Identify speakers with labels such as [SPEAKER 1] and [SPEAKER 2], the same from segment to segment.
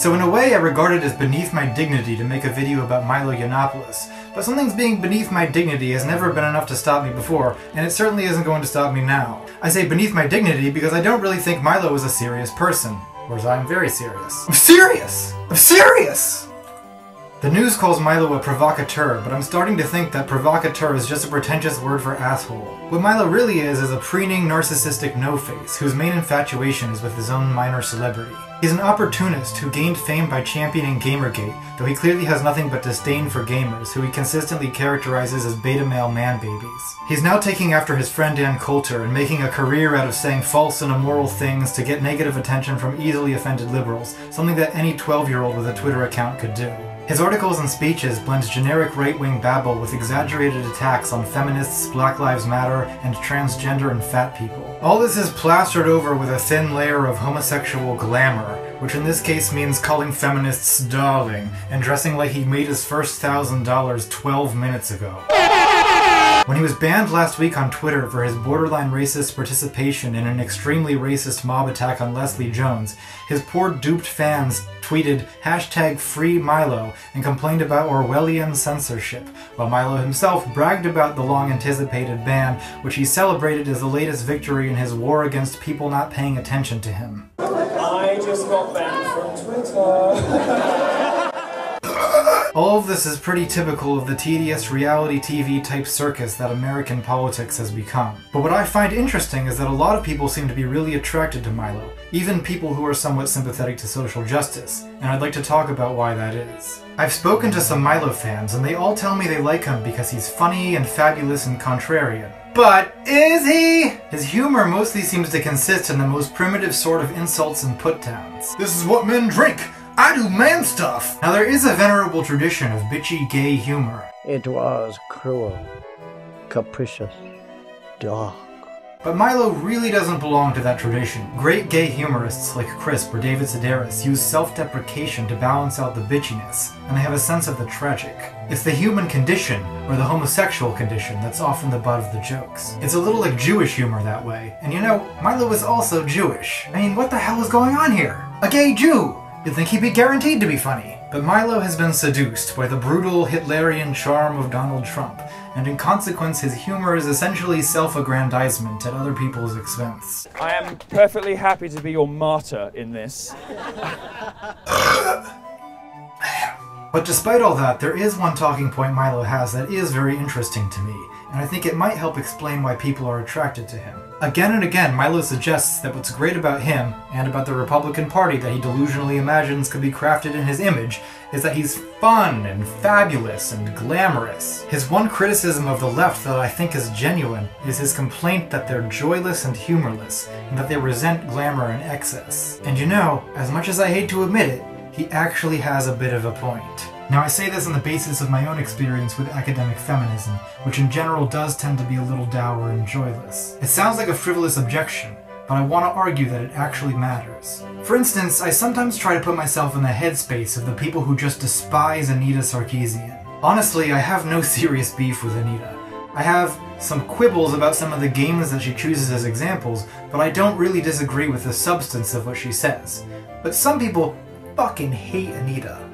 [SPEAKER 1] So in a way, I regard it as beneath my dignity to make a video about Milo Yiannopoulos. But something's being beneath my dignity has never been enough to stop me before, and it certainly isn't going to stop me now. I say beneath my dignity because I don't really think Milo is a serious person. Whereas I'm very serious. I'm serious! I'm serious! The news calls Milo a provocateur, but I'm starting to think that provocateur is just a pretentious word for asshole. What Milo really is is a preening, narcissistic no-face, whose main infatuation is with his own minor celebrity. He's an opportunist who gained fame by championing Gamergate, though he clearly has nothing but disdain for gamers, who he consistently characterizes as beta male man babies. He's now taking after his friend Ann Coulter and making a career out of saying false and immoral things to get negative attention from easily offended liberals, something that any 12 year old with a Twitter account could do. His articles and speeches blend generic right-wing babble with exaggerated attacks on feminists, Black Lives Matter, and transgender and fat people. All this is plastered over with a thin layer of homosexual glamour, which in this case means calling feminists darling and dressing like he made his first thousand dollars 12 minutes ago. When he was banned last week on Twitter for his borderline racist participation in an extremely racist mob attack on Leslie Jones, his poor duped fans tweeted hashtag free Milo and complained about Orwellian censorship, while Milo himself bragged about the long anticipated ban, which he celebrated as the latest victory in his war against people not paying attention to him.
[SPEAKER 2] I just got banned from Twitter.
[SPEAKER 1] All of this is pretty typical of the tedious reality TV type circus that American politics has become. But what I find interesting is that a lot of people seem to be really attracted to Milo, even people who are somewhat sympathetic to social justice, and I'd like to talk about why that is. I've spoken to some Milo fans, and they all tell me they like him because he's funny and fabulous and contrarian. But is he? His humor mostly seems to consist in the most primitive sort of insults and put downs. This is what men drink! I do man stuff! Now there is a venerable tradition of bitchy gay humor.
[SPEAKER 3] It was cruel, capricious, dark.
[SPEAKER 1] But Milo really doesn't belong to that tradition. Great gay humorists like Crisp or David Sedaris use self-deprecation to balance out the bitchiness, and they have a sense of the tragic. It's the human condition, or the homosexual condition, that's often the butt of the jokes. It's a little like Jewish humor that way, and you know, Milo is also Jewish. I mean, what the hell is going on here? A gay Jew! You'd think he'd be guaranteed to be funny. But Milo has been seduced by the brutal Hitlerian charm of Donald Trump, and in consequence his humor is essentially self-aggrandizement at other people's expense.
[SPEAKER 2] I am perfectly happy to be your martyr in this.
[SPEAKER 1] But despite all that, there is one talking point Milo has that is very interesting to me, and I think it might help explain why people are attracted to him. Again and again, Milo suggests that what's great about him, and about the Republican Party that he delusionally imagines could be crafted in his image, is that he's fun and fabulous and glamorous. His one criticism of the left that I think is genuine is his complaint that they're joyless and humorless, and that they resent glamour and excess. And you know, as much as I hate to admit it, he actually has a bit of a point. Now, I say this on the basis of my own experience with academic feminism, which in general does tend to be a little dour and joyless. It sounds like a frivolous objection, but I want to argue that it actually matters. For instance, I sometimes try to put myself in the headspace of the people who just despise Anita Sarkeesian. Honestly, I have no serious beef with Anita. I have some quibbles about some of the games that she chooses as examples, but I don't really disagree with the substance of what she says. But some people fucking hate Anita.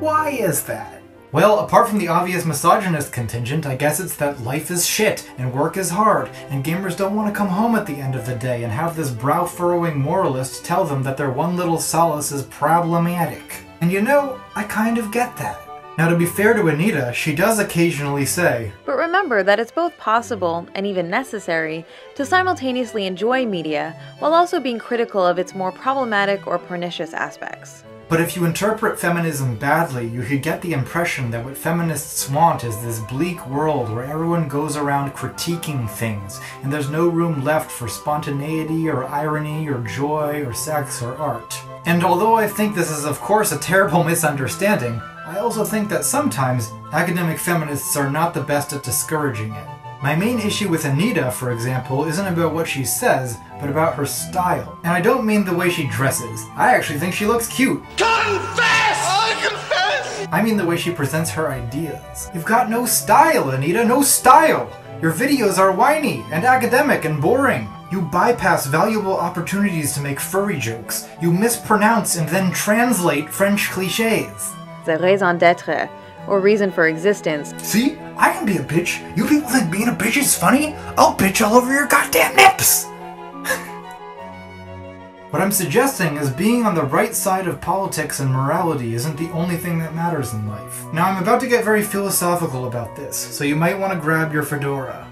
[SPEAKER 1] Why is that? Well, apart from the obvious misogynist contingent, I guess it's that life is shit and work is hard, and gamers don't want to come home at the end of the day and have this brow furrowing moralist tell them that their one little solace is problematic. And you know, I kind of get that. Now, to be fair to Anita, she does occasionally say,
[SPEAKER 4] But remember that it's both possible, and even necessary, to simultaneously enjoy media while also being critical of its more problematic or pernicious aspects.
[SPEAKER 1] But if you interpret feminism badly, you could get the impression that what feminists want is this bleak world where everyone goes around critiquing things, and there's no room left for spontaneity or irony or joy or sex or art. And although I think this is of course a terrible misunderstanding, I also think that sometimes academic feminists are not the best at discouraging it. My main issue with Anita, for example, isn't about what she says, but about her style. And I don't mean the way she dresses. I actually think she looks cute.
[SPEAKER 5] Confess! I confess!
[SPEAKER 1] I mean the way she presents her ideas. You've got no style, Anita, no style! Your videos are whiny and academic and boring. You bypass valuable opportunities to make furry jokes. You mispronounce and then translate French cliches.
[SPEAKER 4] The raison d'etre, or reason for existence,
[SPEAKER 1] See? I can be a bitch. You people think being a bitch is funny? I'll bitch all over your goddamn nips! what I'm suggesting is being on the right side of politics and morality isn't the only thing that matters in life. Now, I'm about to get very philosophical about this, so you might want to grab your fedora.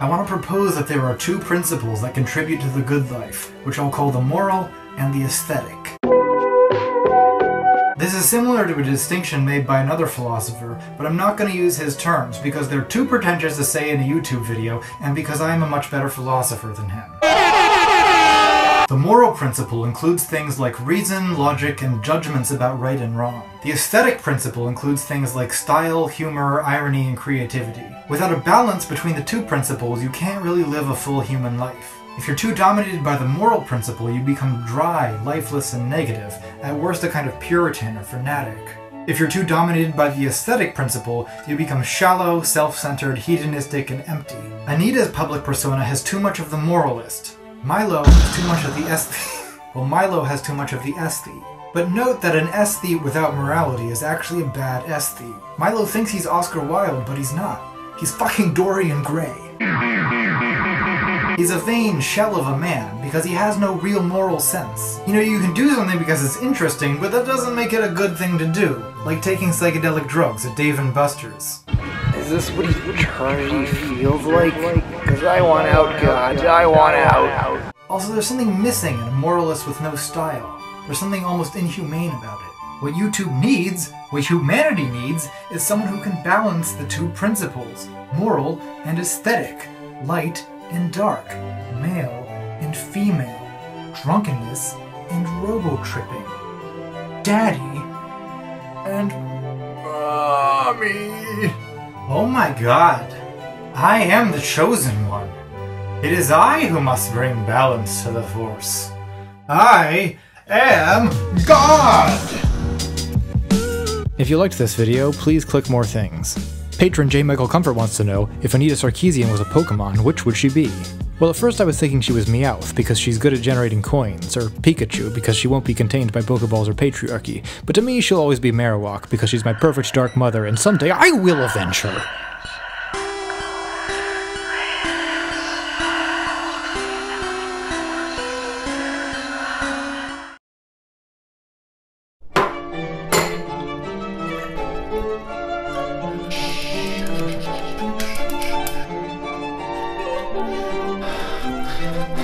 [SPEAKER 1] I want to propose that there are two principles that contribute to the good life, which I'll call the moral and the aesthetic. This is similar to a distinction made by another philosopher, but I'm not going to use his terms because they're too pretentious to say in a YouTube video, and because I am a much better philosopher than him. The moral principle includes things like reason, logic, and judgments about right and wrong. The aesthetic principle includes things like style, humor, irony, and creativity. Without a balance between the two principles, you can't really live a full human life. If you're too dominated by the moral principle, you become dry, lifeless, and negative, at worst a kind of Puritan or fanatic. If you're too dominated by the aesthetic principle, you become shallow, self centered, hedonistic, and empty. Anita's public persona has too much of the moralist. Milo has too much of the aesthete. well, Milo has too much of the aesthete. But note that an aesthete without morality is actually a bad aesthete. Milo thinks he's Oscar Wilde, but he's not. He's fucking Dorian Gray. He's a vain shell of a man because he has no real moral sense. You know, you can do something because it's interesting, but that doesn't make it a good thing to do. Like taking psychedelic drugs at Dave and Buster's.
[SPEAKER 3] Is this what eternity feels like? I want out, God. I want out.
[SPEAKER 1] Also, there's something missing in a moralist with no style. There's something almost inhumane about it. What YouTube needs, what humanity needs, is someone who can balance the two principles moral and aesthetic, light and dark, male and female, drunkenness and robo tripping, daddy and mommy. Oh my god, I am the chosen one. It is I who must bring balance to the Force. I am God! If you liked this video, please click more things. Patron J. Michael Comfort wants to know if Anita Sarkeesian was a Pokemon, which would she be? Well, at first I was thinking she was Meowth because she's good at generating coins, or Pikachu because she won't be contained by Pokeballs or patriarchy, but to me she'll always be Marowak because she's my perfect dark mother and someday I will avenge her.